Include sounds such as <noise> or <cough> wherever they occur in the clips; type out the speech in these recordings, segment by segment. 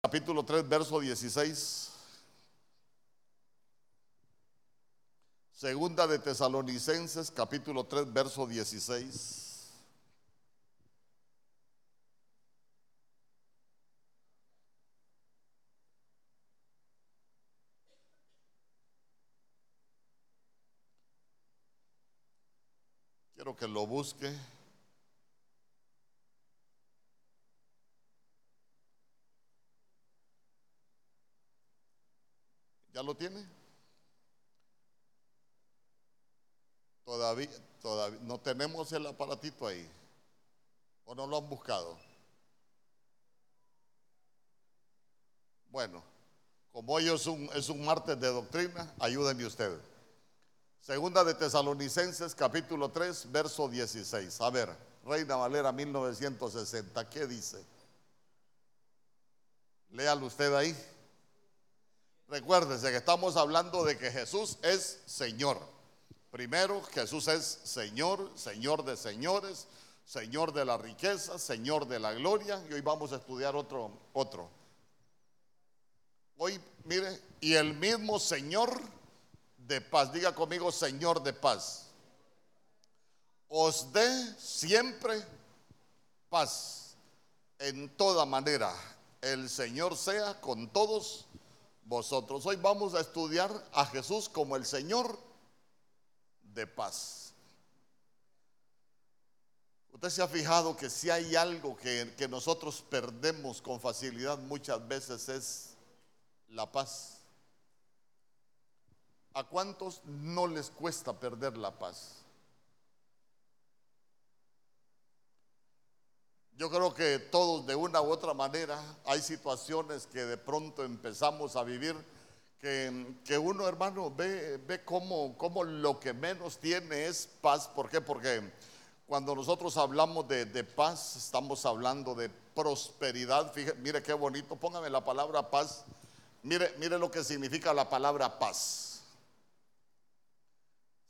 capítulo 3, verso 16. Segunda de Tesalonicenses, capítulo 3, verso 16. Quiero que lo busque. ¿Ya lo tiene? Todavía, todavía no tenemos el aparatito ahí. ¿O no lo han buscado? Bueno, como hoy es un, es un martes de doctrina, ayúdenme ustedes. Segunda de Tesalonicenses, capítulo 3, verso 16. A ver, Reina Valera 1960, ¿qué dice? Léalo usted ahí. Recuérdese que estamos hablando de que Jesús es Señor. Primero, Jesús es Señor, Señor de señores, Señor de la riqueza, Señor de la gloria. Y hoy vamos a estudiar otro, otro. Hoy, mire, y el mismo Señor de paz, diga conmigo, Señor de paz, os dé siempre paz en toda manera. El Señor sea con todos vosotros. Hoy vamos a estudiar a Jesús como el Señor de paz. Usted se ha fijado que si hay algo que, que, nosotros perdemos con facilidad muchas veces es la paz. ¿A cuántos no les cuesta perder la paz? Yo creo que todos de una u otra manera hay situaciones que de pronto empezamos a vivir que, que uno hermano ve, ve como, lo que menos tiene es paz. ¿Por qué? Porque cuando nosotros hablamos de, de paz estamos hablando de prosperidad. mire qué bonito, póngame la palabra paz. Mire, mire lo que significa la palabra paz.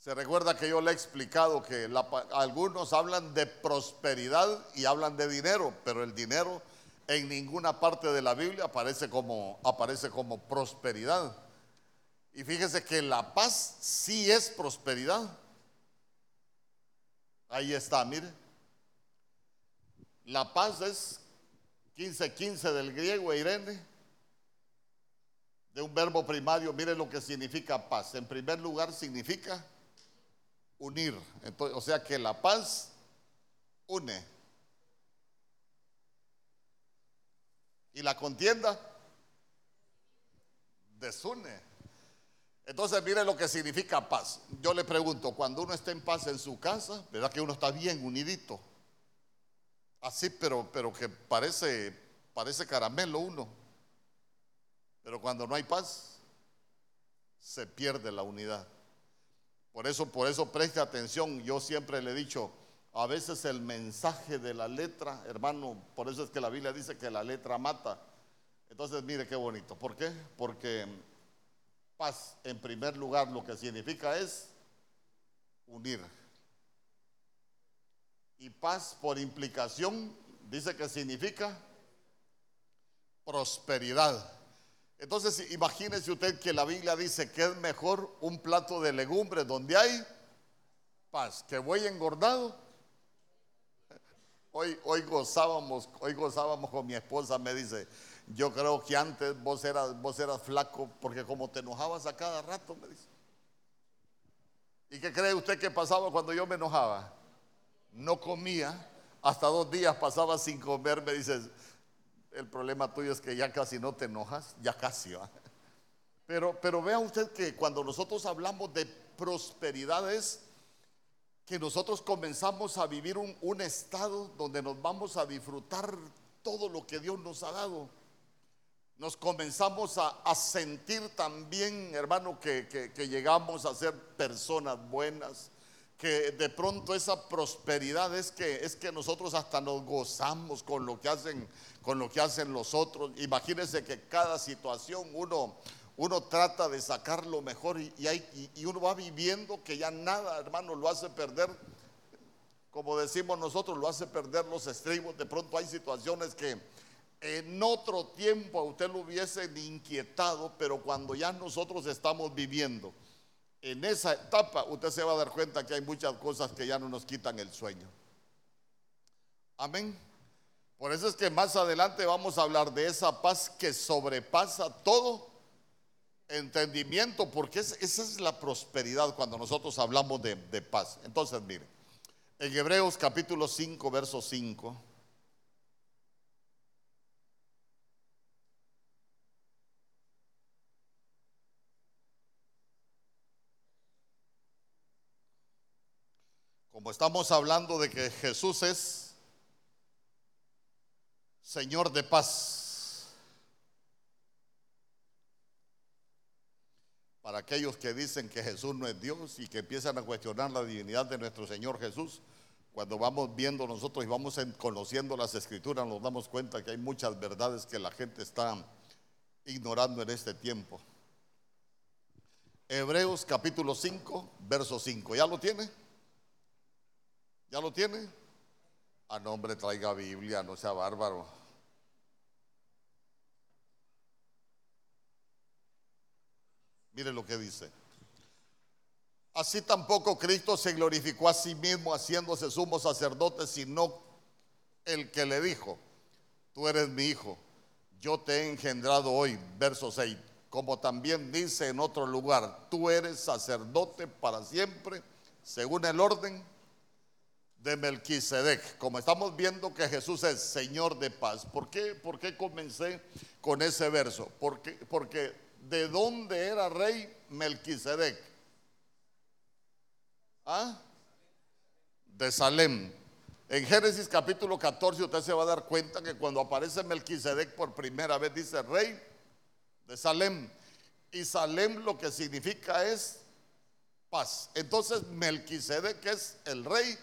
Se recuerda que yo le he explicado que algunos hablan de prosperidad y hablan de dinero, pero el dinero en ninguna parte de la Biblia aparece como, aparece como prosperidad. Y fíjese que la paz sí es prosperidad. Ahí está, mire. La paz es 15-15 del griego, Irene, de un verbo primario. Mire lo que significa paz. En primer lugar significa unir. Entonces, o sea que la paz une. Y la contienda desune. Entonces, mire lo que significa paz. Yo le pregunto, cuando uno está en paz en su casa, ¿verdad que uno está bien unidito? Así, pero, pero que parece, parece caramelo uno. Pero cuando no hay paz, se pierde la unidad. Por eso, por eso preste atención. Yo siempre le he dicho, a veces el mensaje de la letra, hermano, por eso es que la Biblia dice que la letra mata. Entonces, mire qué bonito. ¿Por qué? Porque paz, en primer lugar, lo que significa es unir. Y paz, por implicación, dice que significa prosperidad. Entonces, imagínese usted que la Biblia dice que es mejor un plato de legumbres donde hay paz, que voy engordado. Hoy, hoy gozábamos, hoy gozábamos con mi esposa, me dice, yo creo que antes vos eras, vos eras flaco porque como te enojabas a cada rato, me dice. ¿Y qué cree usted que pasaba cuando yo me enojaba? No comía, hasta dos días pasaba sin comer, me dice, el problema tuyo es que ya casi no te enojas, ya casi va. Pero, pero vea usted que cuando nosotros hablamos de prosperidad es que nosotros comenzamos a vivir un, un, estado donde nos vamos a disfrutar todo lo que Dios nos ha dado. Nos comenzamos a, a sentir también, hermano, que, que, que llegamos a ser personas buenas, que de pronto esa prosperidad es que, es que nosotros hasta nos gozamos con lo que hacen, con lo que hacen los otros. Imagínense que cada situación uno, uno trata de sacar lo mejor y, uno va viviendo que ya nada, hermano, lo hace perder. Como decimos nosotros, lo hace perder los estribos. De pronto hay situaciones que en otro tiempo a usted lo hubiese inquietado, pero cuando ya nosotros estamos viviendo en esa etapa, usted se va a dar cuenta que hay muchas cosas que ya no nos quitan el sueño. Amén. Por eso es que más adelante vamos a hablar de esa paz que sobrepasa todo entendimiento, porque esa es la prosperidad cuando nosotros hablamos de, de paz. Entonces, mire, en Hebreos capítulo 5, verso 5. Como estamos hablando de que Jesús es Señor de paz. Para aquellos que dicen que Jesús no es Dios y que empiezan a cuestionar la divinidad de nuestro Señor Jesús, cuando vamos viendo nosotros y vamos conociendo las escrituras, nos damos cuenta que hay muchas verdades que la gente está ignorando en este tiempo. Hebreos capítulo 5, verso 5. ¿Ya lo tiene? ¿Ya lo tiene? A nombre traiga Biblia, no sea bárbaro. Mire lo que dice. Así tampoco Cristo se glorificó a sí mismo haciéndose sumo sacerdote, sino el que le dijo, tú eres mi hijo, yo te he engendrado hoy, verso 6, como también dice en otro lugar, tú eres sacerdote para siempre, según el orden de Melquisedec. Como estamos viendo que Jesús es Señor de paz. ¿Por qué, ¿Por qué comencé con ese verso? Porque, porque de dónde era rey Melquisedec? ¿Ah? De Salem. En Génesis capítulo 14 usted se va a dar cuenta que cuando aparece Melquisedec por primera vez dice rey de Salem. Y Salem lo que significa es paz. Entonces Melquisedec es el rey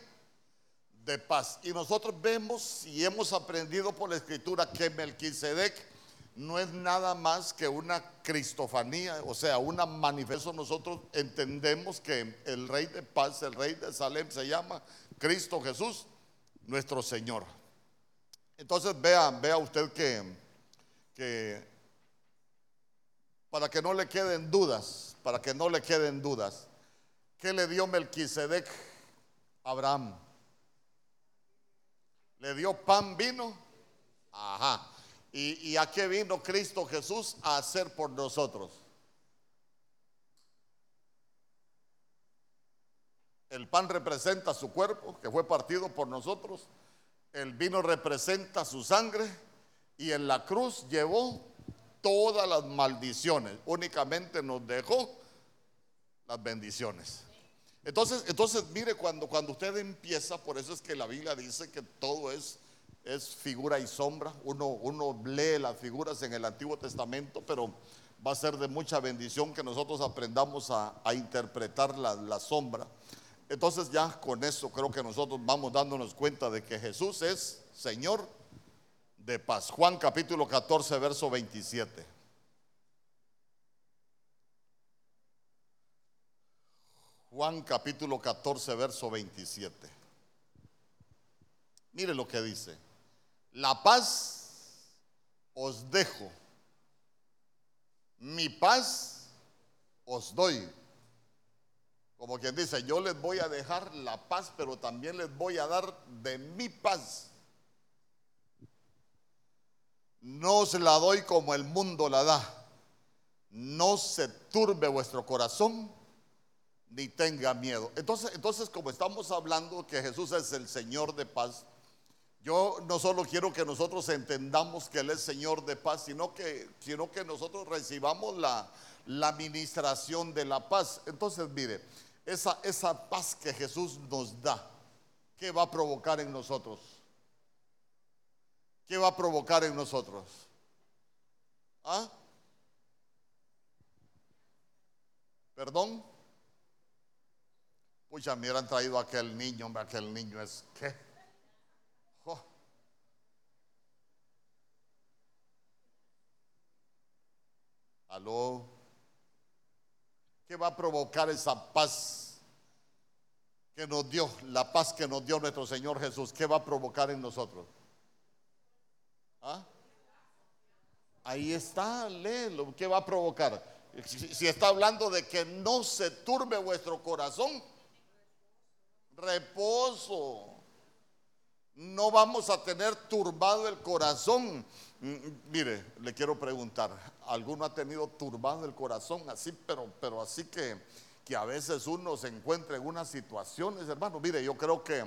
de paz. Y nosotros vemos y hemos aprendido por la escritura que Melquisedec no es nada más que una cristofanía, o sea, una manifestación. Nosotros entendemos que el rey de paz, el rey de Salem se llama Cristo Jesús, nuestro Señor. Entonces vea, vea usted que, que para que no le queden dudas, para que no le queden dudas, ¿qué le dio Melquisedec a Abraham? le dio pan, vino. Ajá. ¿Y, a qué vino Cristo Jesús a hacer por nosotros? El pan representa su cuerpo, que fue partido por nosotros. El vino representa su sangre. Y en la cruz llevó todas las maldiciones. Únicamente nos dejó las bendiciones. Entonces, entonces mire, cuando, cuando usted empieza, por eso es que la Biblia dice que todo es, es figura y sombra. Uno, uno lee las figuras en el Antiguo Testamento, pero va a ser de mucha bendición que nosotros aprendamos a, interpretar la, la, sombra. Entonces ya con eso creo que nosotros vamos dándonos cuenta de que Jesús es Señor de paz. Juan capítulo 14, verso 27. Juan capítulo 14, verso 27. Mire lo que dice. La paz os dejo. Mi paz os doy. Como quien dice, yo les voy a dejar la paz, pero también les voy a dar de mi paz. No os la doy como el mundo la da. No se turbe vuestro corazón ni tenga miedo. Entonces, entonces, como estamos hablando que Jesús es el Señor de paz, yo no solo quiero que nosotros entendamos que Él es Señor de paz, sino que, sino que nosotros recibamos la, la administración de la paz. Entonces, mire, esa, esa paz que Jesús nos da, ¿qué va a provocar en nosotros? ¿Qué va a provocar en nosotros? ¿Ah? ¿Perdón? Pucha, me hubieran traído aquel niño, hombre, aquel niño es qué. Aló. ¿Qué va a provocar esa paz que nos dio, la paz que nos dio nuestro Señor Jesús? ¿Qué va a provocar en nosotros? ¿Ah? Ahí está, léelo. ¿Qué va a provocar? Si, está hablando de que no se turbe vuestro corazón, reposo. No vamos a tener turbado el corazón. Mm, mire, le quiero preguntar, ¿alguno ha tenido turbado el corazón así, pero, pero así que, que a veces uno se encuentra en unas situaciones, hermano? Mire, yo creo que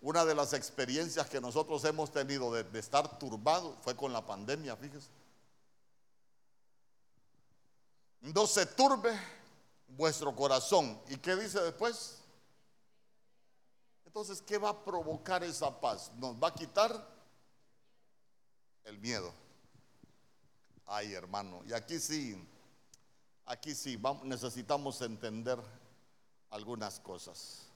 una de las experiencias que nosotros hemos tenido de, de estar turbado fue con la pandemia, fíjese no se turbe vuestro corazón. ¿Y qué dice después? Entonces, ¿qué va a provocar esa paz? Nos va a quitar el miedo. Ay, hermano, y aquí sí, aquí sí, necesitamos entender algunas cosas.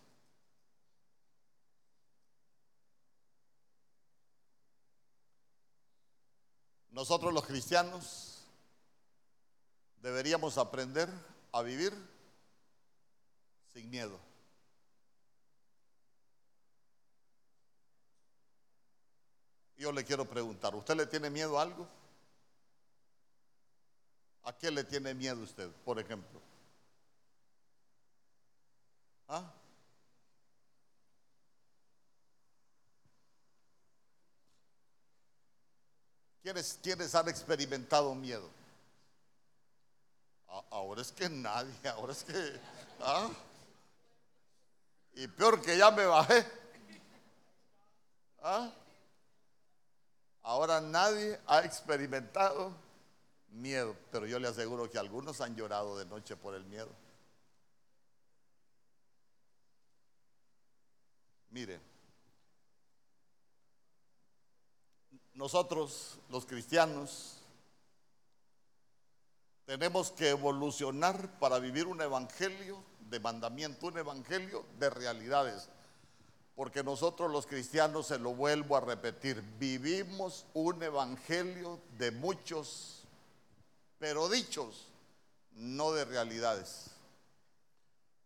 Nosotros los cristianos deberíamos aprender a vivir sin miedo. Yo le quiero preguntar, ¿usted le tiene miedo a algo? ¿A qué le tiene miedo usted, por ejemplo? ¿Ah? ¿Quiénes, ¿Quiénes han experimentado miedo? ahora es que nadie, <laughs> ahora es que... ¿ah? Y peor que ya me bajé. ¿ah? Ahora nadie ha experimentado miedo, pero yo le aseguro que algunos han llorado de noche por el miedo. Mire, nosotros los cristianos tenemos que evolucionar para vivir un evangelio de mandamiento, un evangelio de realidades. Porque nosotros los cristianos, se lo vuelvo a repetir, vivimos un evangelio de muchos, pero dichos, no de realidades.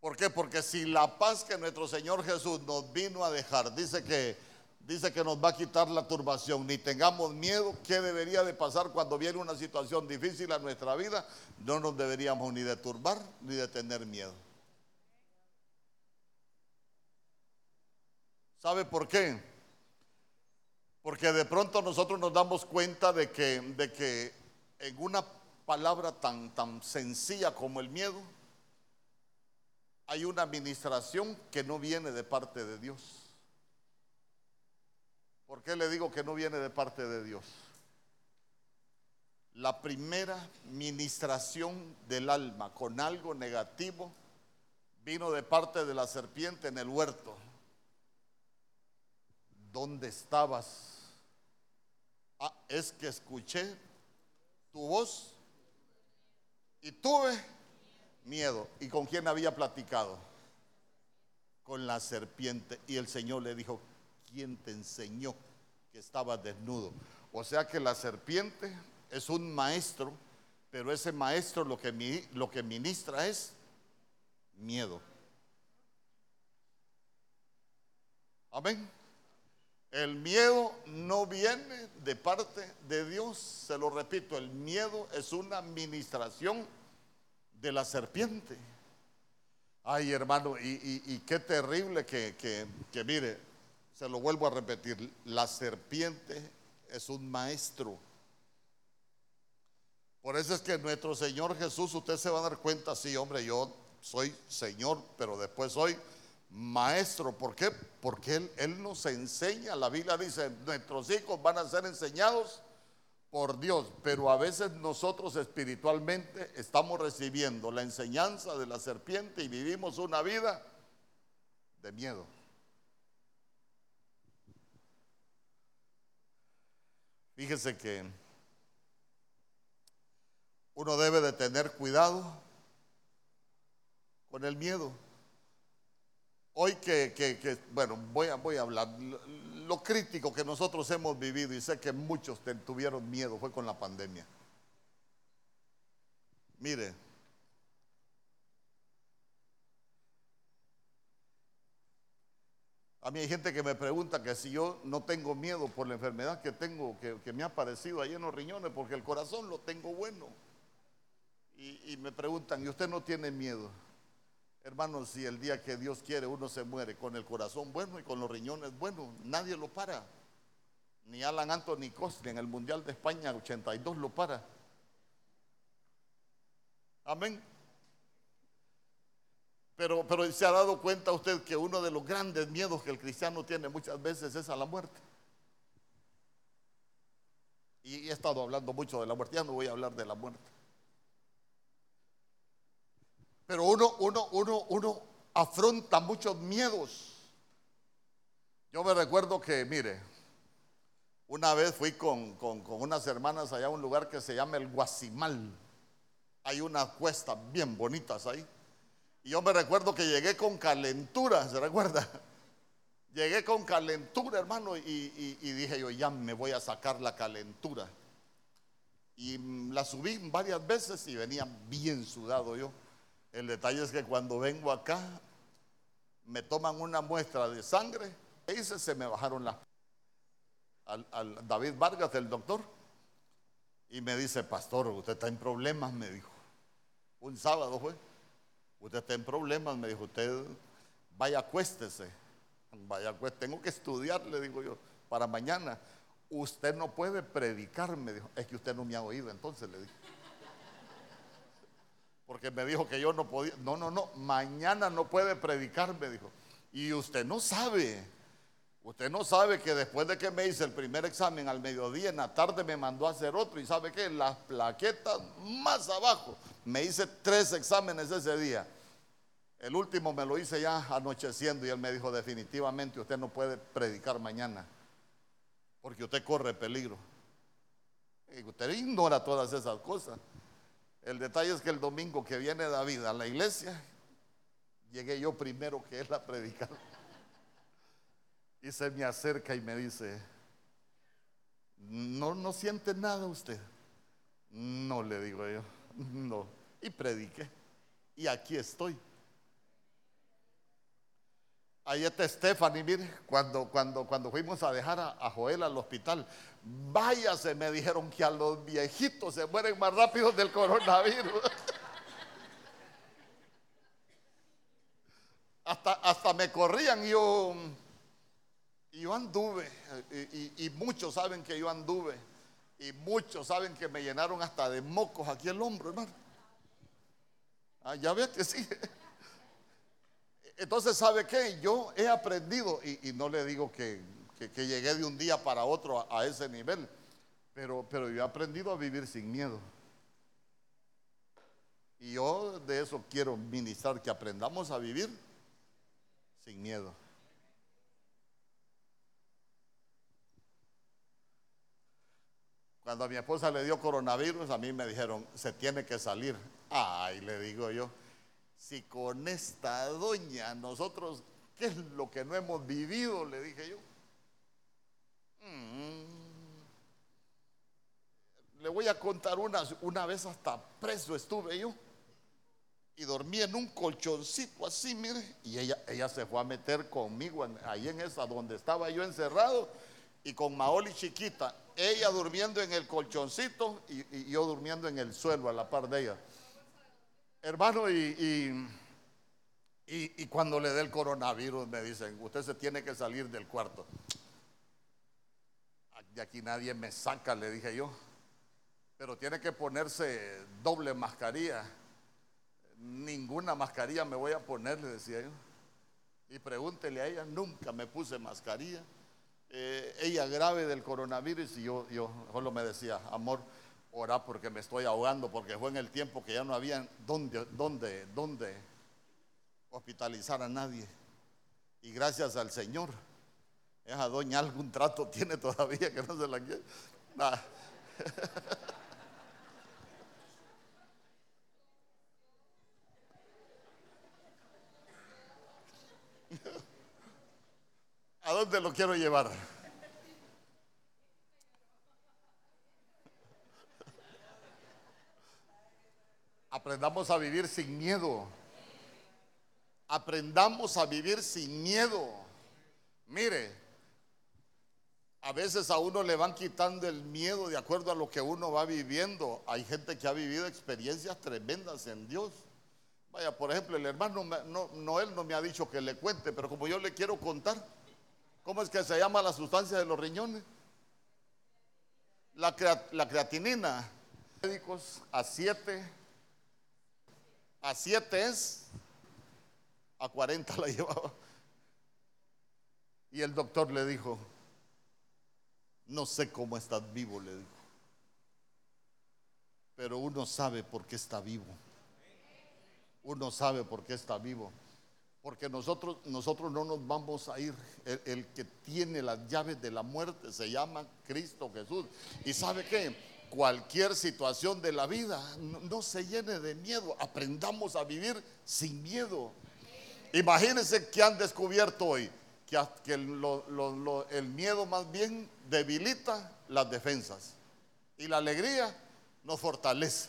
¿Por qué? Porque si la paz que nuestro Señor Jesús nos vino a dejar, dice que dice que nos va a quitar la turbación, ni tengamos miedo. ¿Qué debería de pasar cuando viene una situación difícil a nuestra vida? No nos deberíamos ni de turbar ni de tener miedo. ¿Sabe por qué? Porque de pronto nosotros nos damos cuenta de que, de que en una palabra tan, tan sencilla como el miedo, hay una administración que no viene de parte de Dios. ¿Por qué le digo que no viene de parte de Dios? La primera ministración del alma con algo negativo vino de parte de la serpiente en el huerto. ¿Dónde estabas? Ah, es que escuché tu voz y tuve miedo. ¿Y con quién había platicado? Con la serpiente. Y el Señor le dijo, ¿quién te enseñó que estaba desnudo? O sea que la serpiente es un maestro, pero ese maestro lo que, lo que ministra es miedo. Amén. El miedo no viene de parte de Dios, se lo repito, el miedo es una administración de la serpiente. Ay, hermano, y, qué terrible que, que mire, se lo vuelvo a repetir, la serpiente es un maestro. Por eso es que nuestro Señor Jesús, usted se va a dar cuenta, sí, hombre, yo soy Señor, pero después soy maestro. ¿Por qué? Porque Él, nos enseña. La Biblia dice, nuestros hijos van a ser enseñados por Dios, pero a veces nosotros espiritualmente estamos recibiendo la enseñanza de la serpiente y vivimos una vida de miedo. Fíjese que uno debe de tener cuidado con el miedo. Hoy que, bueno, voy a, voy a hablar, lo, crítico que nosotros hemos vivido y sé que muchos tuvieron miedo fue con la pandemia. Mire, A mí hay gente que me pregunta que si yo no tengo miedo por la enfermedad que tengo, que, me ha aparecido ahí en los riñones, porque el corazón lo tengo bueno. Y, y me preguntan, ¿y usted no tiene miedo? Hermanos, si el día que Dios quiere uno se muere con el corazón bueno y con los riñones buenos, nadie lo para. Ni Alan Anthony Costner en el Mundial de España 82 lo para. Amén. Pero, pero se ha dado cuenta usted que uno de los grandes miedos que el cristiano tiene muchas veces es a la muerte. Y he estado hablando mucho de la muerte, ya no voy a hablar de la muerte. Pero uno, uno, uno, uno afronta muchos miedos. Yo me recuerdo que, mire, una vez fui con, con, unas hermanas allá a un lugar que se llama el Guasimal. Hay unas cuestas bien bonitas ahí. Y yo me recuerdo que llegué con calentura, ¿se recuerda? <laughs> Llegué con calentura, hermano, y, dije yo, ya me voy a sacar la calentura. Y la subí varias veces y venía bien sudado yo. El detalle es que cuando vengo acá, me toman una muestra de sangre, y se me bajaron las... Al, David Vargas, el doctor, y me dice, pastor, usted está en problemas, me dijo. Un sábado fue. Usted está en problemas, me dijo, usted vaya acuéstese. Vaya, pues tengo que estudiar, le digo yo, para mañana. Usted no puede predicar, me dijo. Es que usted no me ha oído, entonces le dije. Porque me dijo que yo no podía. No, no, no, mañana no puede predicar, me dijo. Y usted no sabe. Usted no sabe que después de que me hice el primer examen al mediodía, en la tarde me mandó a hacer otro. Y sabe que las plaquetas más abajo. Me hice tres exámenes ese día. El último me lo hice ya anocheciendo y él me dijo definitivamente usted no puede predicar mañana porque usted corre peligro. Y usted ignora todas esas cosas. El detalle es que el domingo que viene David a la iglesia, llegué yo primero que él a predicar. Y se me acerca y me dice, no, no siente nada usted. No le digo yo, no. Y prediqué. Y aquí estoy. Ahí está Stephanie, mire, cuando, cuando, cuando fuimos a dejar a, Joel al hospital, váyase, me dijeron que a los viejitos se mueren más rápido del coronavirus. <laughs> hasta, hasta me corrían y yo y yo anduve, y, muchos saben que yo anduve, y muchos saben que me llenaron hasta de mocos aquí el hombro, hermano. Ah, ya ves que sí. Entonces, ¿sabe qué? Yo he aprendido, y, no le digo que, llegué de un día para otro a, ese nivel, pero, pero yo he aprendido a vivir sin miedo. Y yo de eso quiero ministrar, que aprendamos a vivir sin miedo. Cuando a mi esposa le dio coronavirus, a mí me dijeron, se tiene que salir. Ay, le digo yo, si con esta doña nosotros, ¿qué es lo que no hemos vivido? Le dije yo. Mm. Le voy a contar una, una vez hasta preso estuve yo y dormí en un colchoncito así, mire, y ella, ella se fue a meter conmigo ahí en esa donde estaba yo encerrado y con Maoli chiquita, ella durmiendo en el colchoncito y, yo durmiendo en el suelo a la par de ella. Hermano, y, y, cuando le dé el coronavirus me dicen, usted se tiene que salir del cuarto. De aquí nadie me saca, le dije yo. Pero tiene que ponerse doble mascarilla. Ninguna mascarilla me voy a poner, le decía yo. Y pregúntele a ella, nunca me puse mascarilla. Eh, ella grave del coronavirus y yo, yo solo me decía, amor, ora porque me estoy ahogando, porque fue en el tiempo que ya no había dónde, dónde, dónde hospitalizar a nadie. Y gracias al Señor, esa doña algún trato tiene todavía que no se la quiere. <laughs> ¿A dónde lo quiero llevar? Aprendamos a vivir sin miedo. Aprendamos a vivir sin miedo. Mire, a veces a uno le van quitando el miedo de acuerdo a lo que uno va viviendo. Hay gente que ha vivido experiencias tremendas en Dios. Vaya, por ejemplo, el hermano Noel no me ha dicho que le cuente, pero como yo le quiero contar, ¿cómo es que se llama la sustancia de los riñones? La, la creatinina. Médicos a 7, a 7 es, a 40 la <laughs> llevaba. Y el doctor le dijo, no sé cómo estás vivo, le dijo. Pero uno sabe por qué está vivo. Uno sabe por qué está vivo. Porque nosotros, nosotros no nos vamos a ir. El, que tiene las llaves de la muerte se llama Cristo Jesús. ¿Y sabe qué? Cualquier situación de la vida no, se llene de miedo. Aprendamos a vivir sin miedo. Imagínense que han descubierto hoy que, el miedo más bien debilita las defensas y la alegría nos fortalece.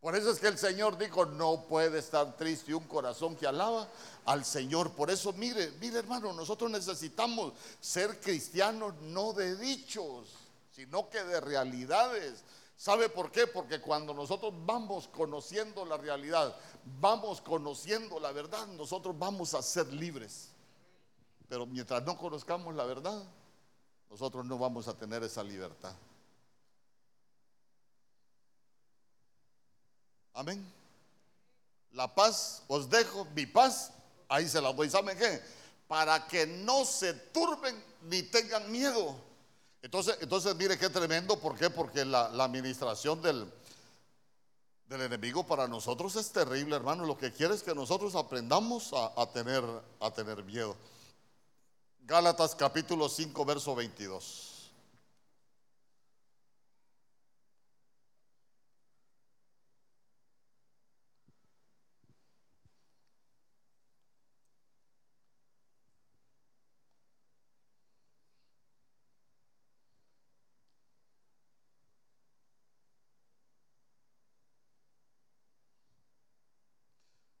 Por eso es que el Señor dijo, no puede estar triste un corazón que alaba al Señor. Por eso, mire, mire hermano, nosotros necesitamos ser cristianos no de dichos, sino que de realidades. ¿Sabe por qué? Porque cuando nosotros vamos conociendo la realidad, vamos conociendo la verdad, nosotros vamos a ser libres. Pero mientras no conozcamos la verdad, nosotros no vamos a tener esa libertad. Amén. La paz os dejo, mi paz, ahí se la doy. ¿Saben qué? Para que no se turben ni tengan miedo. Entonces, entonces mire qué tremendo. ¿Por qué? Porque la, administración del, del enemigo para nosotros es terrible, hermano. Lo que quiere es que nosotros aprendamos a, tener, a tener miedo. Gálatas capítulo 5, verso 22.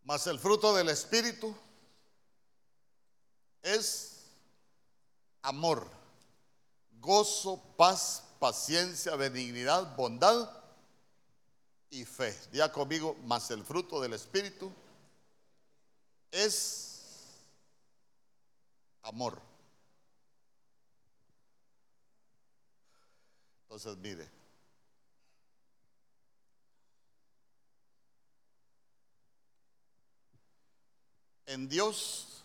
Mas el fruto del Espíritu es amor, gozo, paz, paciencia, benignidad, bondad y fe. Diga conmigo, más el fruto del Espíritu es amor. Entonces, mire. En Dios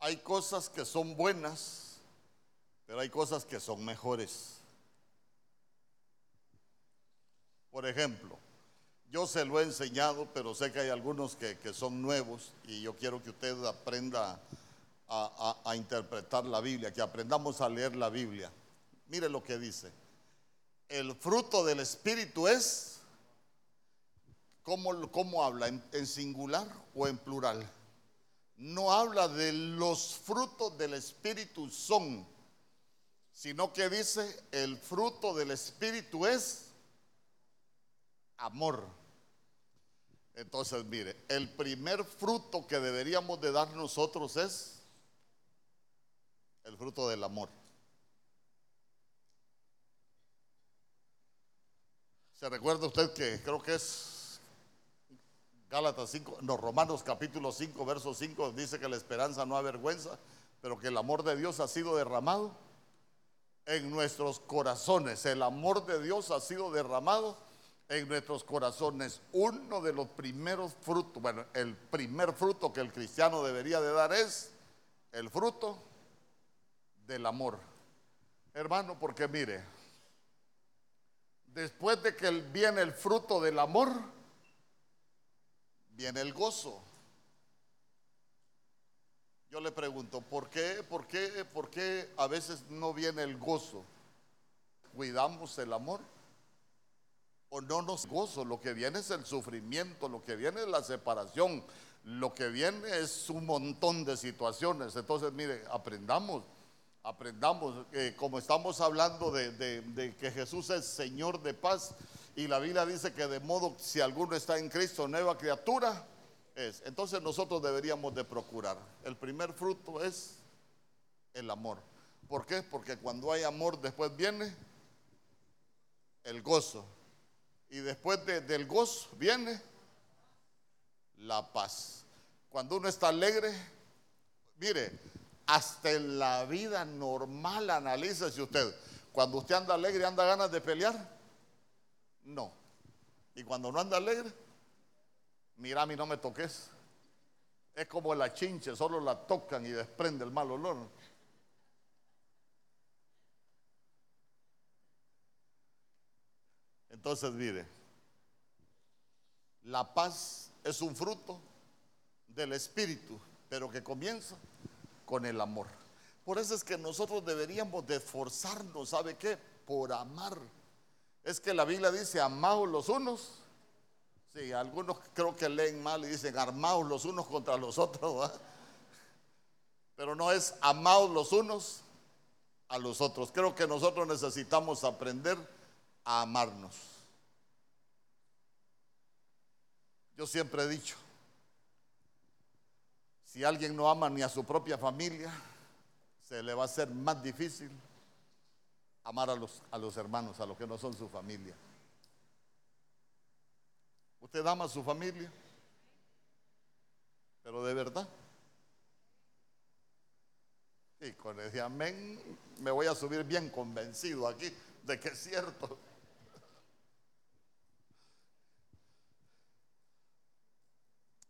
hay cosas que son buenas, pero hay cosas que son mejores. Por ejemplo, yo se lo he enseñado, pero sé que hay algunos que, son nuevos y yo quiero que usted aprenda a, a, interpretar la Biblia, que aprendamos a leer la Biblia. Mire lo que dice. El fruto del Espíritu es, ¿cómo, cómo habla? ¿En singular o en plural? no habla de los frutos del Espíritu son, sino que dice el fruto del Espíritu es amor. Entonces, mire, el primer fruto que deberíamos de dar nosotros es el fruto del amor. ¿Se recuerda usted que creo que es Gálatas 5, no, Romanos capítulo 5, verso 5 dice que la esperanza no avergüenza, pero que el amor de Dios ha sido derramado en nuestros corazones. El amor de Dios ha sido derramado en nuestros corazones. Uno de los primeros frutos, bueno, el primer fruto que el cristiano debería de dar es el fruto del amor. Hermano, porque mire, después de que viene el fruto del amor, viene el gozo. Yo le pregunto, ¿por qué, por qué, por qué a veces no viene el gozo? ¿Cuidamos el amor? ¿O no nos gozo? Lo que viene es el sufrimiento, lo que viene es la separación, lo que viene es un montón de situaciones. Entonces, mire, aprendamos, aprendamos, eh, como estamos hablando de que Jesús es Señor de paz, y la Biblia dice que de modo si alguno está en Cristo, nueva criatura es. Entonces nosotros deberíamos de procurar. El primer fruto es el amor. ¿Por qué? Porque cuando hay amor después viene el gozo. Y después del gozo viene la paz. Cuando uno está alegre, mire, hasta en la vida normal analícese usted. Cuando usted anda alegre, anda ganas de pelear. No. Y cuando no anda alegre, mira a mí no me toques. Es como la chinche, solo la tocan y desprende el mal olor. Entonces, mire, la paz es un fruto del Espíritu, pero que comienza con el amor. Por eso es que nosotros deberíamos de esforzarnos, ¿sabe qué? Por amar. Es que la Biblia dice, amados los unos. Sí, algunos creo que leen mal y dicen, armados los unos contra los otros. Pero no es amados los unos a los otros. Creo que nosotros necesitamos aprender a amarnos. Yo siempre he dicho, si alguien no ama ni a su propia familia, se le va a hacer más difícil amar a los, a los hermanos, a los que no son su familia. ¿Usted ama a su familia? Pero de verdad. Y con ese amén me voy a subir bien convencido aquí de que es cierto.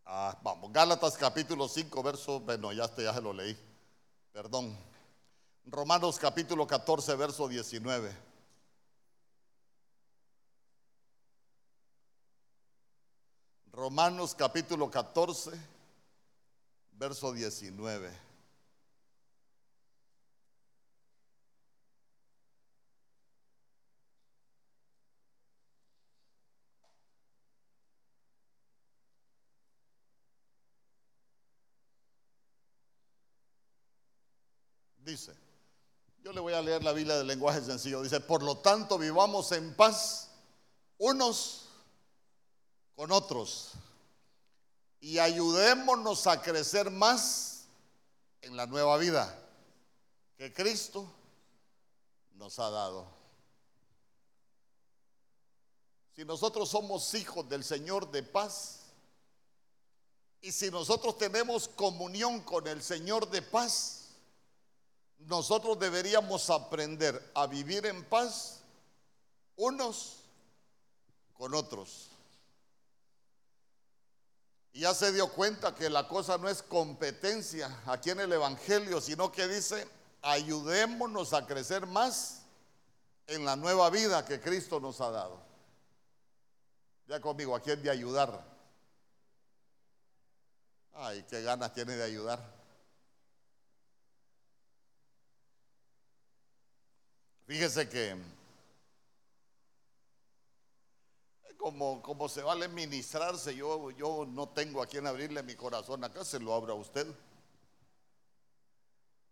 Ah, vamos, Gálatas capítulo 5, verso, bueno, ya, este, ya se lo leí, perdón. Romanos capítulo 14, verso 19. Romanos capítulo 14, verso 19. Dice, yo le voy a leer la Biblia del lenguaje sencillo. Dice, por lo tanto vivamos en paz unos con otros y ayudémonos a crecer más en la nueva vida que Cristo nos ha dado. Si nosotros somos hijos del Señor de paz, y si nosotros tenemos comunión con el Señor de paz, nosotros deberíamos aprender a vivir en paz unos con otros. Y ya se dio cuenta que la cosa no es competencia aquí en el Evangelio, sino que dice, ayudémonos a crecer más en la nueva vida que Cristo nos ha dado. Ya conmigo, ¿a quién de ayudar? Ay, qué ganas tiene de ayudar. Fíjese que como, como se vale ministrarse, yo, yo no tengo a quien abrirle mi corazón acá, se lo abra a usted.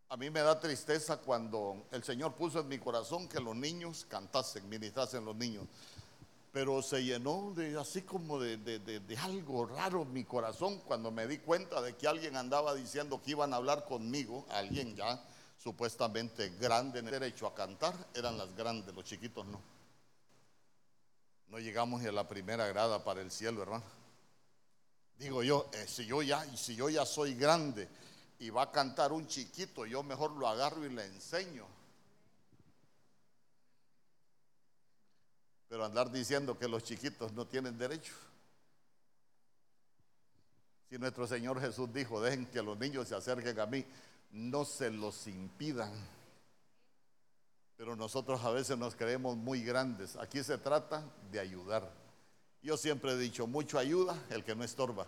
A mí me da tristeza cuando el Señor puso en mi corazón que los niños cantasen, ministrasen los niños. Pero se llenó de así como de, de algo raro mi corazón cuando me di cuenta de que alguien andaba diciendo que iban a hablar conmigo, alguien ya, supuestamente grande en el derecho a cantar, eran las grandes, los chiquitos no. No llegamos ni a la primera grada para el cielo, hermano. Digo yo, eh, si yo ya, si yo ya soy grande y va a cantar un chiquito, yo mejor lo agarro y le enseño. Pero andar diciendo que los chiquitos no tienen derecho. Si nuestro Señor Jesús dijo, dejen que los niños se acerquen a mí, no se los impidan. Pero nosotros a veces nos creemos muy grandes. Aquí se trata de ayudar. Yo siempre he dicho, mucho ayuda el que no estorba.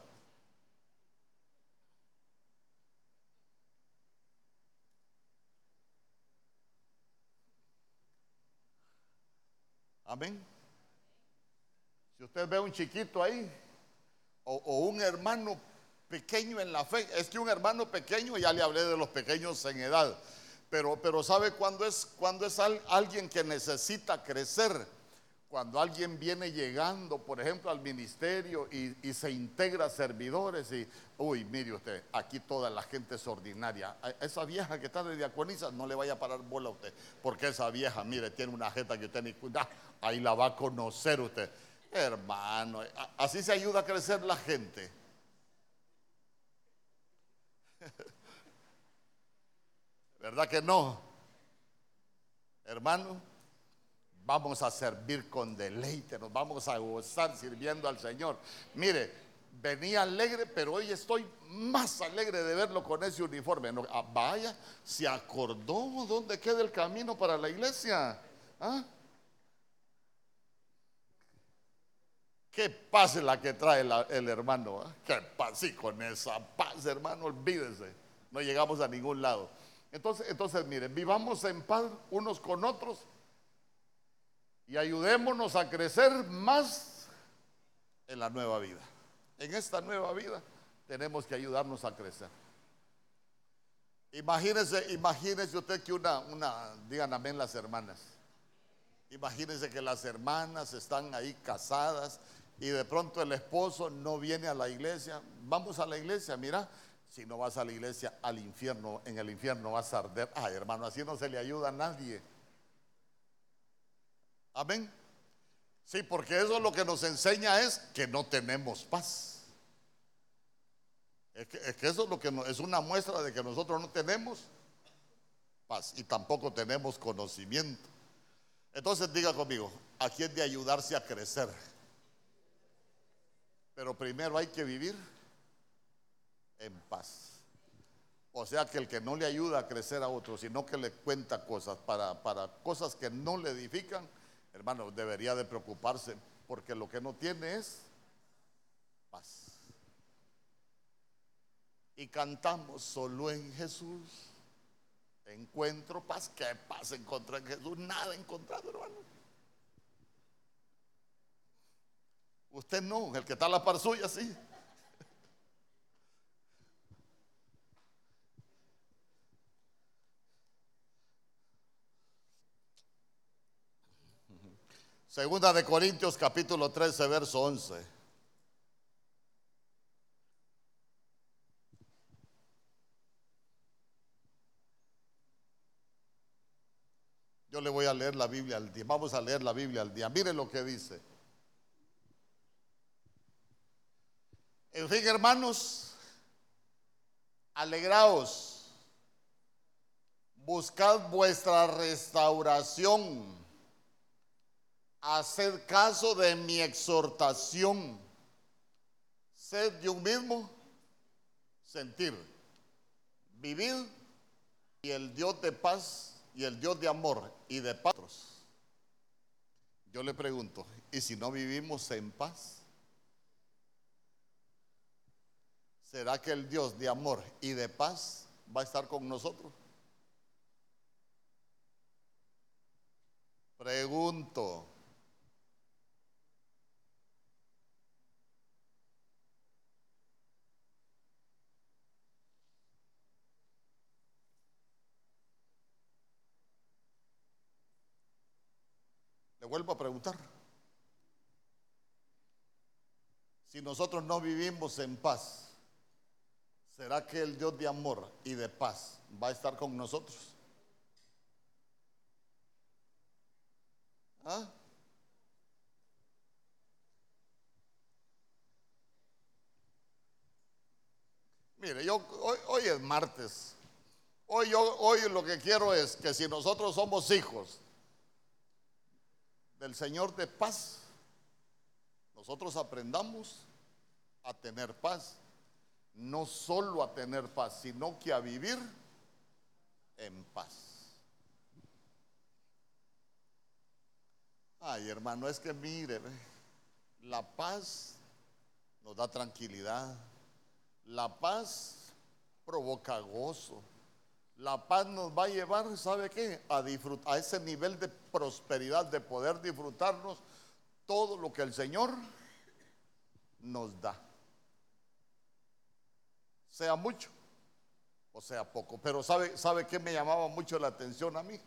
Amén. Si usted ve un chiquito ahí o, o un hermano pequeño en la fe. Es que un hermano pequeño, ya le hablé de los pequeños en edad, pero, pero ¿sabe cuándo es, cuando es alguien que necesita crecer? cuando alguien viene llegando, por ejemplo, al ministerio y, se integra servidores y, uy, mire usted, aquí toda la gente es ordinaria. esa vieja que está de diaconisa no le vaya a parar bola a usted, porque esa vieja, mire, tiene una jeta que usted ni cuida, ahí la va a conocer usted. Hermano, así se ayuda a crecer la gente. <laughs> ¿Verdad que no? Hermano vamos a servir con deleite, nos vamos a gozar sirviendo al Señor. Mire, venía alegre, pero hoy estoy más alegre de verlo con ese uniforme. Ah, vaya, se acordó dónde queda el camino para la iglesia. ¿Ah? Qué paz es la que trae el hermano. ¿ah? Qué paz, sí, con esa paz, hermano, olvídese. No llegamos a ningún lado. Entonces, entonces, miren, vivamos en paz unos con otros y ayudémonos a crecer más en la nueva vida. En esta nueva vida tenemos que ayudarnos a crecer. Imagínese, imagínese usted que una, una, digan amén las hermanas. Imagínese que las hermanas están ahí casadas y de pronto el esposo no viene a la iglesia. Vamos a la iglesia, mira, si no vas a la iglesia, al infierno, en el infierno vas a arder. Ay, hermano, así no se le ayuda a nadie. Amén. Sí, porque eso lo que nos enseña es que no tenemos paz. Es que, eso es lo que es una muestra de que nosotros no tenemos paz y tampoco tenemos conocimiento. Entonces diga conmigo, aquí es de ayudarse a crecer. Pero primero hay que vivir en paz. O sea que el que no le ayuda a crecer a otro, sino que le cuenta cosas para, para cosas que no le edifican, hermano, debería de preocuparse porque lo que no tiene es paz. Y cantamos solo en Jesús. Encuentro paz. ¿Qué paz encontré en Jesús? Nada encontrado, hermano. Usted no, el que está a la par suya, sí. Segunda de Corintios capítulo 13, verso 11. Yo le voy a leer la Biblia al día. Vamos a leer la Biblia al día. Mire lo que dice. En fin, hermanos, alegraos, buscad vuestra restauración haced caso de mi exhortación. Sed de un mismo sentir. Vivid y el Dios de paz y el Dios de amor y de paz. Yo le pregunto, ¿y si no vivimos en paz? ¿Será que el Dios de amor y de paz va a estar con nosotros? Pregunto, vuelvo a preguntar. Si nosotros no vivimos en paz, ¿será que el Dios de amor y de paz va a estar con nosotros? ¿Ah? Mire, yo hoy, es martes. Hoy, hoy lo que quiero es que si nosotros somos hijos del Señor de paz, nosotros aprendamos a tener paz. No solo a tener paz, sino que a vivir en paz. Ay, hermano, es que mire, la paz nos da tranquilidad. La paz provoca gozo. La paz nos va a llevar, ¿sabe qué? A disfrutar, a ese nivel de prosperidad, de poder disfrutarnos todo lo que el Señor nos da. Sea mucho o sea poco. Pero ¿sabe, ¿sabe qué me llamaba mucho la atención a mí?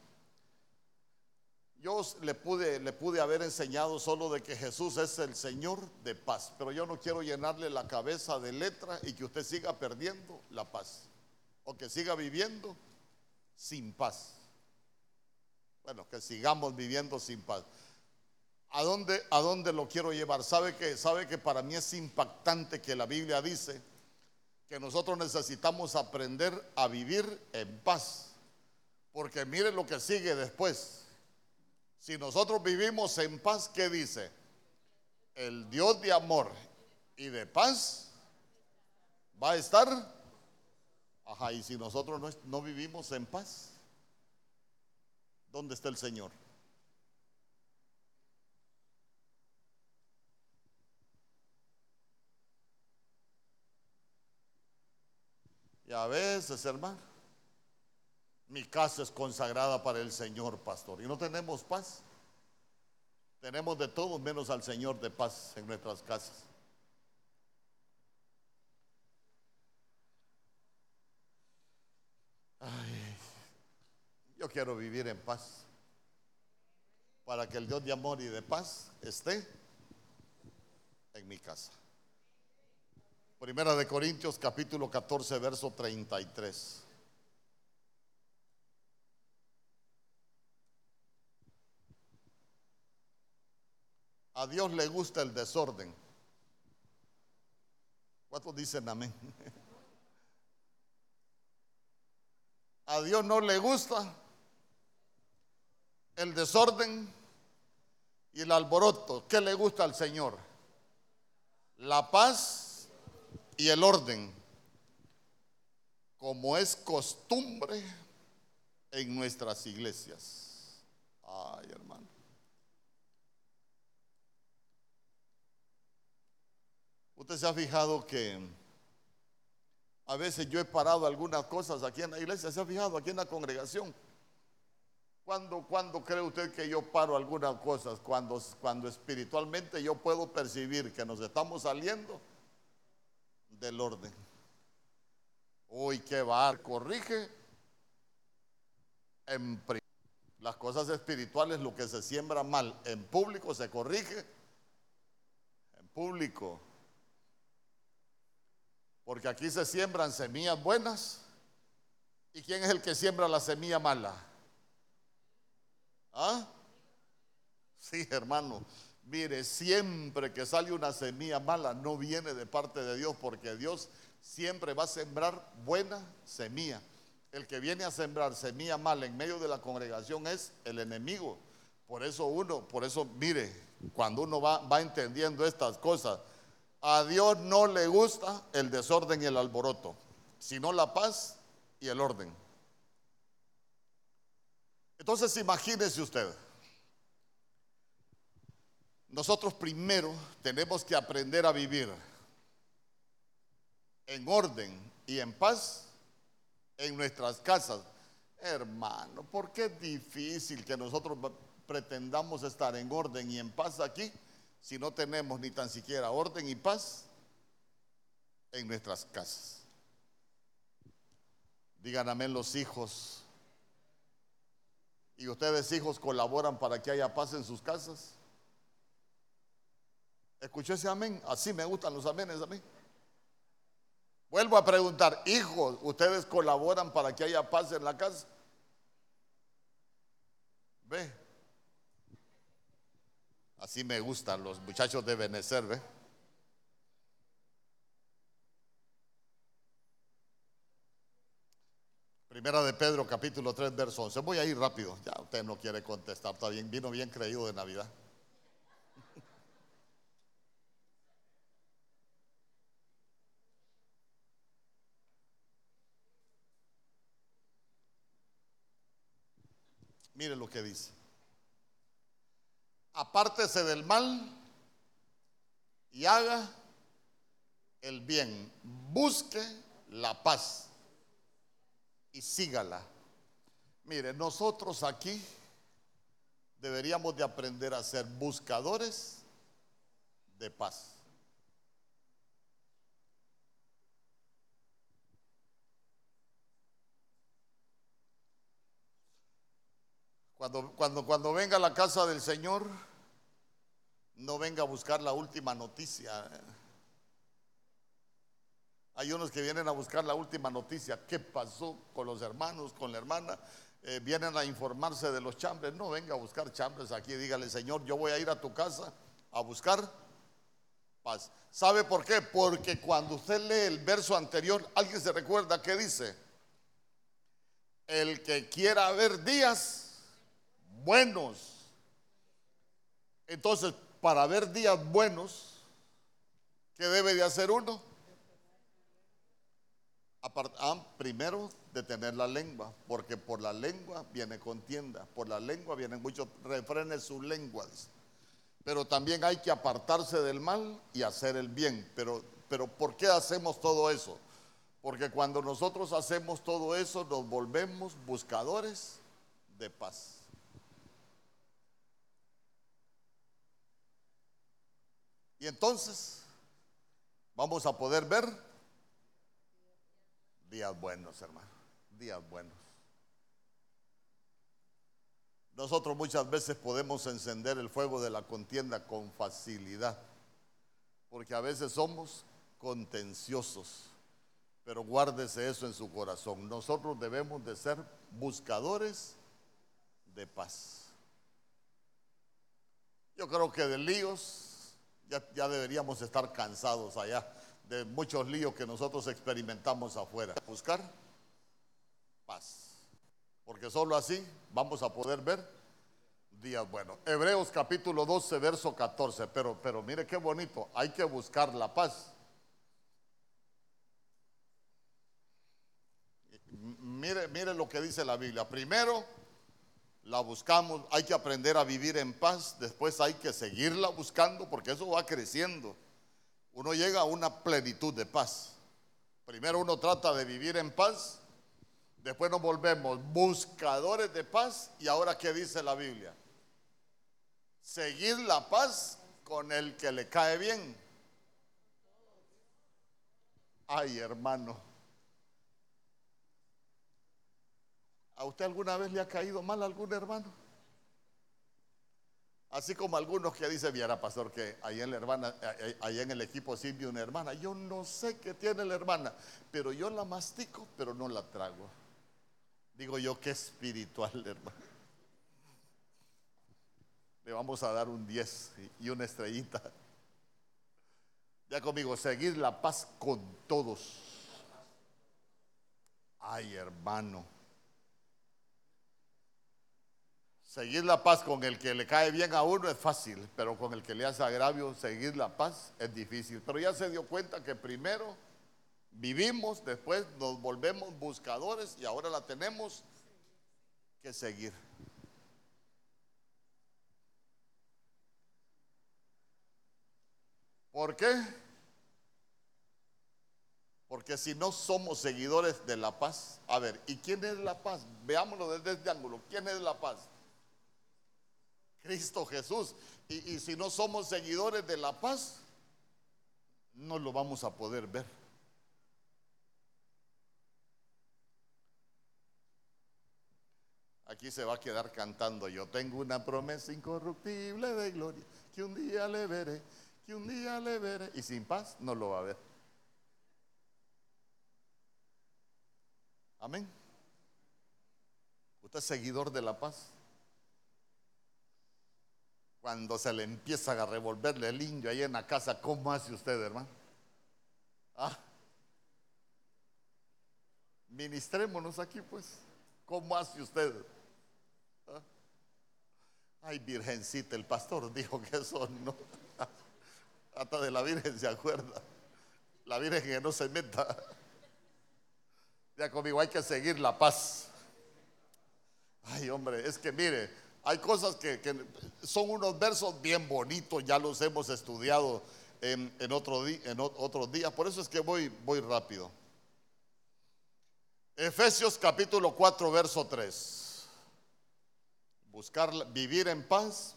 Yo le pude, le pude haber enseñado solo de que Jesús es el Señor de paz, pero yo no quiero llenarle la cabeza de letra y que usted siga perdiendo la paz o que siga viviendo sin paz. Bueno, que sigamos viviendo sin paz. ¿A dónde, ¿A dónde lo quiero llevar? ¿Sabe que, sabe que para mí es impactante que la Biblia dice que nosotros necesitamos aprender a vivir en paz. Porque mire lo que sigue después. Si nosotros vivimos en paz, ¿qué dice? El Dios de amor y de paz va a estar. Ajá, y si nosotros no, no vivimos en paz, ¿dónde está el Señor? Y a veces, hermano, mi casa es consagrada para el Señor, pastor. Y no tenemos paz. Tenemos de todo menos al Señor de paz en nuestras casas. Ay, yo quiero vivir en paz. Para que el Dios de amor y de paz esté en mi casa. Primera de Corintios capítulo 14, verso 33. A Dios le gusta el desorden. ¿Cuántos dicen amén? <laughs> A Dios no le gusta el desorden y el alboroto. ¿Qué le gusta al Señor? La paz y el orden, como es costumbre en nuestras iglesias. Ay, hermano. Usted se ha fijado que a veces yo he parado algunas cosas aquí en la iglesia, se ha fijado aquí en la congregación. ¿Cuándo, cuando cree usted que yo paro algunas cosas? Cuando, cuando espiritualmente yo puedo percibir que nos estamos saliendo del orden. Uy, qué bar, corrige en las cosas espirituales, lo que se siembra mal en público se corrige en público. Porque aquí se siembran semillas buenas. ¿Y quién es el que siembra la semilla mala? ¿Ah? Sí, hermano. Mire, siempre que sale una semilla mala no viene de parte de Dios porque Dios siempre va a sembrar buena semilla. El que viene a sembrar semilla mala en medio de la congregación es el enemigo. Por eso uno, por eso mire, cuando uno va, va entendiendo estas cosas, a Dios no le gusta el desorden y el alboroto, sino la paz y el orden. Entonces imagínese usted, nosotros primero tenemos que aprender a vivir en orden y en paz en nuestras casas. Hermano, ¿por qué es difícil que nosotros pretendamos estar en orden y en paz aquí si no tenemos ni tan siquiera orden y paz en nuestras casas. Digan amén los hijos. ¿Y ustedes hijos colaboran para que haya paz en sus casas? ¿Escuchó ese amén? Así me gustan los amenes a mí. Vuelvo a preguntar, hijos, ¿ustedes colaboran para que haya paz en la casa? Ve, Así me gustan los muchachos de Benecer, ¿ve? Primera de Pedro, capítulo 3, verso 11. Voy a ir rápido. Ya usted no quiere contestar, está bien. Vino bien creído de Navidad. Mire lo que dice apártese del mal y haga el bien. Busque la paz y sígala. Mire, nosotros aquí deberíamos de aprender a ser buscadores de paz. Cuando, cuando, cuando venga a la casa del Señor, no venga a buscar la última noticia. Hay unos que vienen a buscar la última noticia. ¿Qué pasó con los hermanos, con la hermana? Eh, vienen a informarse de los chambres. No venga a buscar chambres aquí. Dígale, Señor, yo voy a ir a tu casa a buscar paz. ¿Sabe por qué? Porque cuando usted lee el verso anterior, alguien se recuerda que dice, el que quiera ver días buenos. Entonces, para ver días buenos, ¿qué debe de hacer uno? Ah, primero, detener la lengua, porque por la lengua viene contienda, por la lengua vienen muchos refrenes sus lenguas. Pero también hay que apartarse del mal y hacer el bien. Pero, pero ¿por qué hacemos todo eso? Porque cuando nosotros hacemos todo eso nos volvemos buscadores de paz. Y entonces vamos a poder ver días buenos, hermano, días buenos. Nosotros muchas veces podemos encender el fuego de la contienda con facilidad, porque a veces somos contenciosos, pero guárdese eso en su corazón. Nosotros debemos de ser buscadores de paz. Yo creo que de líos ya, deberíamos estar cansados allá de muchos líos que nosotros experimentamos afuera. Buscar paz. Porque solo así vamos a poder ver días buenos. Hebreos capítulo 12, verso 14. Pero, pero mire qué bonito. Hay que buscar la paz. Mire, mire lo que dice la Biblia. Primero la buscamos, hay que aprender a vivir en paz, después hay que seguirla buscando porque eso va creciendo uno llega a una plenitud de paz. Primero uno trata de vivir en paz, después nos volvemos buscadores de paz y ahora ¿qué dice la Biblia? Seguir la paz con el que le cae bien. Ay, hermano. ¿A usted alguna vez le ha caído mal a algún hermano? Así como algunos que dicen, viera pastor, que ahí en ahí en el equipo sí una hermana. Yo no sé qué tiene la hermana, pero yo la mastico, pero no la trago. Digo yo, qué espiritual, hermano. Le vamos a dar un 10 y una estrellita. Ya conmigo, seguir la paz con todos. Ay, hermano. Seguir la paz con el que le cae bien a uno es fácil, pero con el que le hace agravio, seguir la paz es difícil. Pero ya se dio cuenta que primero vivimos, después nos volvemos buscadores y ahora la tenemos que seguir. ¿Por qué? Porque si no somos seguidores de la paz, a ver, ¿y quién es la paz? Veámoslo desde este ángulo. ¿Quién es la paz? Cristo Jesús. Y, si no somos seguidores de la paz, no lo vamos a poder ver. Aquí se va a quedar cantando, yo tengo una promesa incorruptible de gloria, que un día le veré, que un día le veré, y sin paz no lo va a ver. Amén. ¿Usted es seguidor de la paz? Cuando se le empieza a revolverle el indio ahí en la casa, ¿cómo hace usted, hermano? Ah. Ministrémonos aquí, pues. ¿Cómo hace usted? ¿Ah? Ay, virgencita, el pastor dijo que eso no. <laughs> Hasta de la Virgen se acuerda. La Virgen que no se meta. Ya conmigo hay que seguir la paz. Ay, hombre, es que mire, hay cosas que, son unos versos bien bonitos, ya los hemos estudiado en, otro en otros días, por eso es que voy, voy rápido. Efesios capítulo 4, verso 3. Buscar, vivir en paz,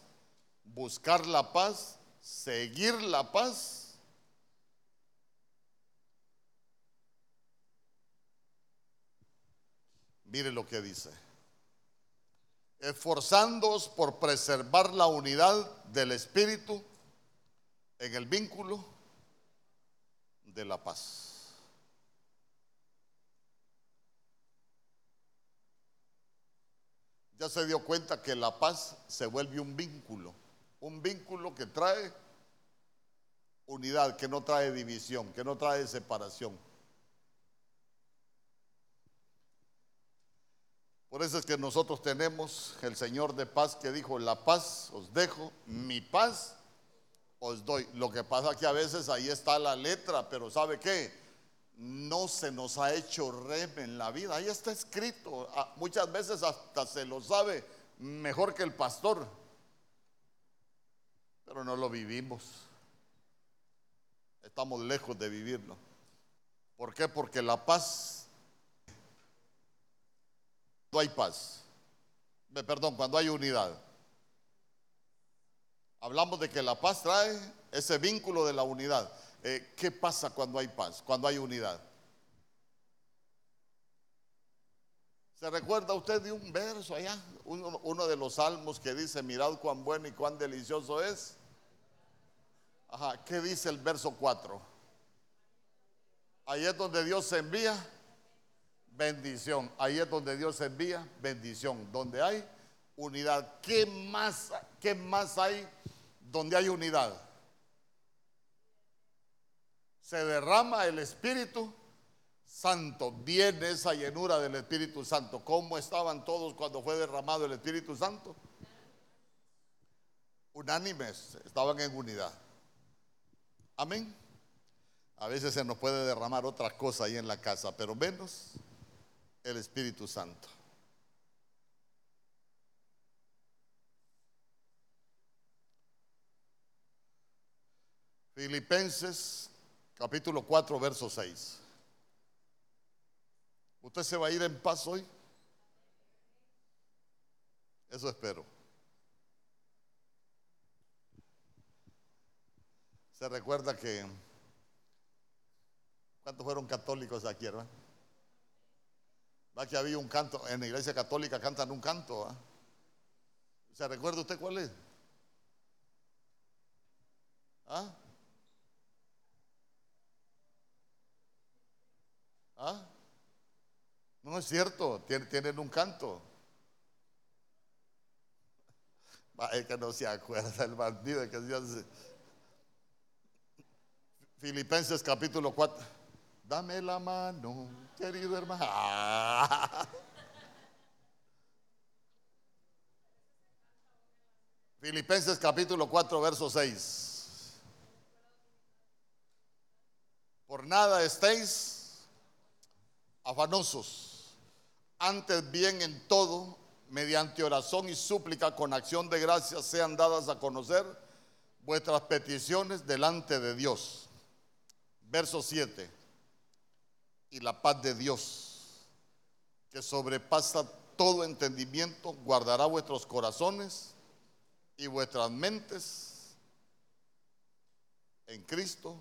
buscar la paz, seguir la paz. Mire lo que dice. Esforzándoos por preservar la unidad del Espíritu en el vínculo de la paz. Ya se dio cuenta que la paz se vuelve un vínculo, un vínculo que trae unidad, que no trae división, que no trae separación. Por eso es que nosotros tenemos el Señor de paz que dijo, la paz os dejo, mi paz os doy. Lo que pasa que a veces ahí está la letra, pero ¿sabe qué? No se nos ha hecho rem en la vida. Ahí está escrito. Ah, muchas veces hasta se lo sabe mejor que el pastor. Pero no lo vivimos. Estamos lejos de vivirlo. ¿Por qué? Porque la paz cuando hay paz. Perdón, cuando hay unidad. Hablamos de que la paz trae ese vínculo de la unidad. Eh, ¿Qué pasa cuando hay paz, cuando hay unidad? ¿Se recuerda usted de un verso allá? Uno, uno, de los salmos que dice, mirad cuán bueno y cuán delicioso es. Ajá, ¿qué dice el verso 4? Ahí es donde Dios se envía bendición. Ahí es donde Dios envía bendición. Donde hay unidad. ¿Qué más, qué más hay donde hay unidad? Se derrama el Espíritu Santo. Viene esa llenura del Espíritu Santo. ¿Cómo estaban todos cuando fue derramado el Espíritu Santo? Unánimes, estaban en unidad. Amén. A veces se nos puede derramar otra cosa ahí en la casa, pero menos el Espíritu Santo. Filipenses capítulo 4, verso 6. ¿Usted se va a ir en paz hoy? Eso espero. Se recuerda que... ¿Cuántos fueron católicos aquí, hermano? Va que había un canto, en la iglesia católica cantan un canto. ¿ah? ¿Se recuerda usted cuál es? ¿Ah? ¿Ah? No es cierto, tienen, un canto. <laughs> Es que no se acuerda el bandido que se Filipenses capítulo 4. Dame la mano querido hermano. <laughs> Filipenses capítulo 4, verso 6. Por nada estéis afanosos, antes bien en todo, mediante oración y súplica con acción de gracias sean dadas a conocer vuestras peticiones delante de Dios. Verso 7 y la paz de Dios, que sobrepasa todo entendimiento, guardará vuestros corazones y vuestras mentes en Cristo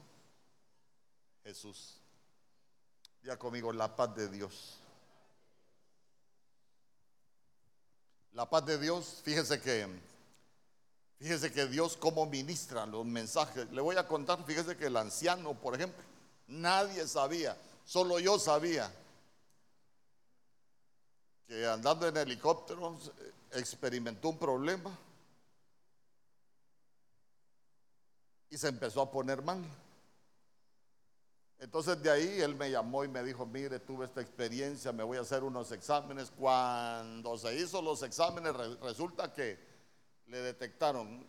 Jesús. Ya conmigo, la paz de Dios. La paz de Dios, fíjese que, fíjese que Dios como ministra los mensajes. Le voy a contar, fíjese que el anciano, por ejemplo, nadie sabía Solo yo sabía que andando en helicóptero experimentó un problema y se empezó a poner mal. Entonces de ahí él me llamó y me dijo, mire, tuve esta experiencia, me voy a hacer unos exámenes. Cuando se hizo los exámenes resulta que le detectaron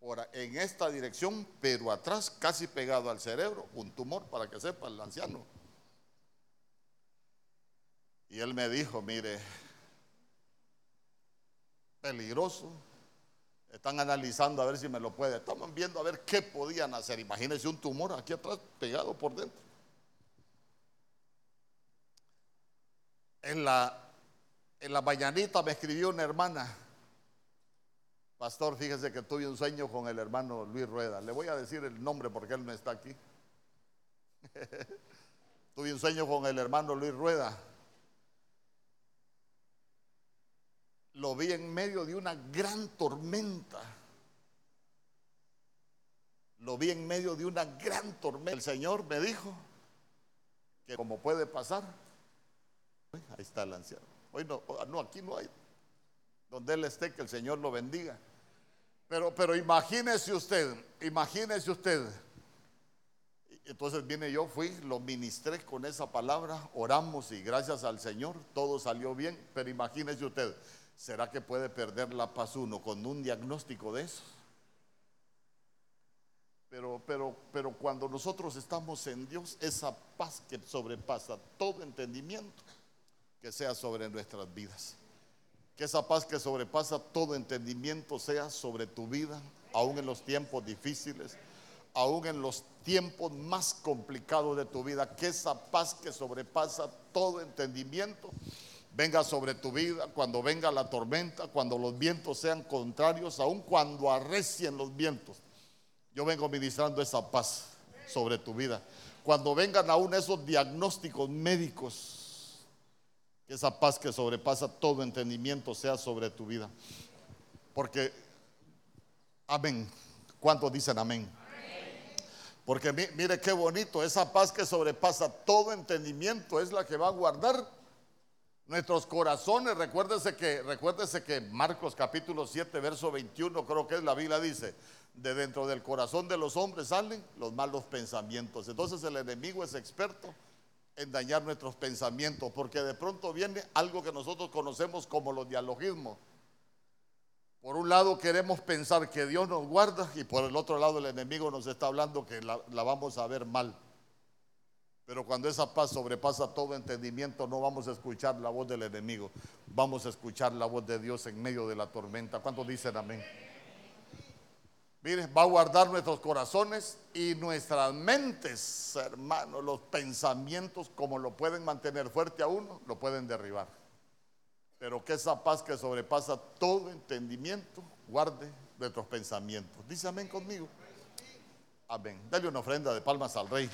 por, en esta dirección, pero atrás, casi pegado al cerebro, un tumor, para que sepa el anciano. Y él me dijo, mire, peligroso. Están analizando a ver si me lo puede. Estaban viendo a ver qué podían hacer. Imagínense un tumor aquí atrás pegado por dentro. En la, en la mañanita me escribió una hermana. Pastor, fíjese que tuve un sueño con el hermano Luis Rueda. Le voy a decir el nombre porque él no está aquí. <laughs> tuve un sueño con el hermano Luis Rueda. Lo vi en medio de una gran tormenta. Lo vi en medio de una gran tormenta. El Señor me dijo que como puede pasar, ahí está el anciano. Hoy no, ah, no, aquí no hay. Donde Él esté, que el Señor lo bendiga. Pero, pero imagínese usted, imagínese usted. Entonces viene yo, fui, lo ministré con esa palabra, oramos y gracias al Señor todo salió bien. Pero imagínese usted, ¿será que puede perder la paz uno con un diagnóstico de eso? Pero, pero, pero cuando nosotros estamos en Dios, esa paz que sobrepasa todo entendimiento, que sea sobre nuestras vidas. Que esa paz que sobrepasa todo entendimiento sea sobre tu vida, aún en los tiempos difíciles, aún en los tiempos más complicados de tu vida. Que esa paz que sobrepasa todo entendimiento venga sobre tu vida cuando venga la tormenta, cuando los vientos sean contrarios, aún cuando arrecien los vientos yo vengo ministrando esa paz sobre tu vida. Cuando vengan aún esos diagnósticos médicos, esa paz que sobrepasa todo entendimiento sea sobre tu vida. Porque, amén. ¿Cuántos dicen amén? Porque mire qué bonito, esa paz que sobrepasa todo entendimiento es la que va a guardar nuestros corazones. Recuérdese que, que Marcos capítulo 7, verso 21, creo que es la Biblia dice, de dentro del corazón de los hombres salen los malos pensamientos. Entonces el enemigo es experto en dañar nuestros pensamientos, porque de pronto viene algo que nosotros conocemos como los dialogismos. Por un lado queremos pensar que Dios nos guarda y por el otro lado el enemigo nos está hablando que la vamos a ver mal. Pero cuando esa paz sobrepasa todo entendimiento, no vamos a escuchar la voz del enemigo, vamos a escuchar la voz de Dios en medio de la tormenta. ¿Cuántos dicen amén? Mire, va a guardar nuestros corazones y nuestras mentes, hermanos, los pensamientos, como lo pueden mantener fuerte a uno, lo pueden derribar. Pero que esa paz que sobrepasa todo entendimiento, guarde nuestros pensamientos. Dice amén conmigo. Amén. Dale una ofrenda de palmas al rey.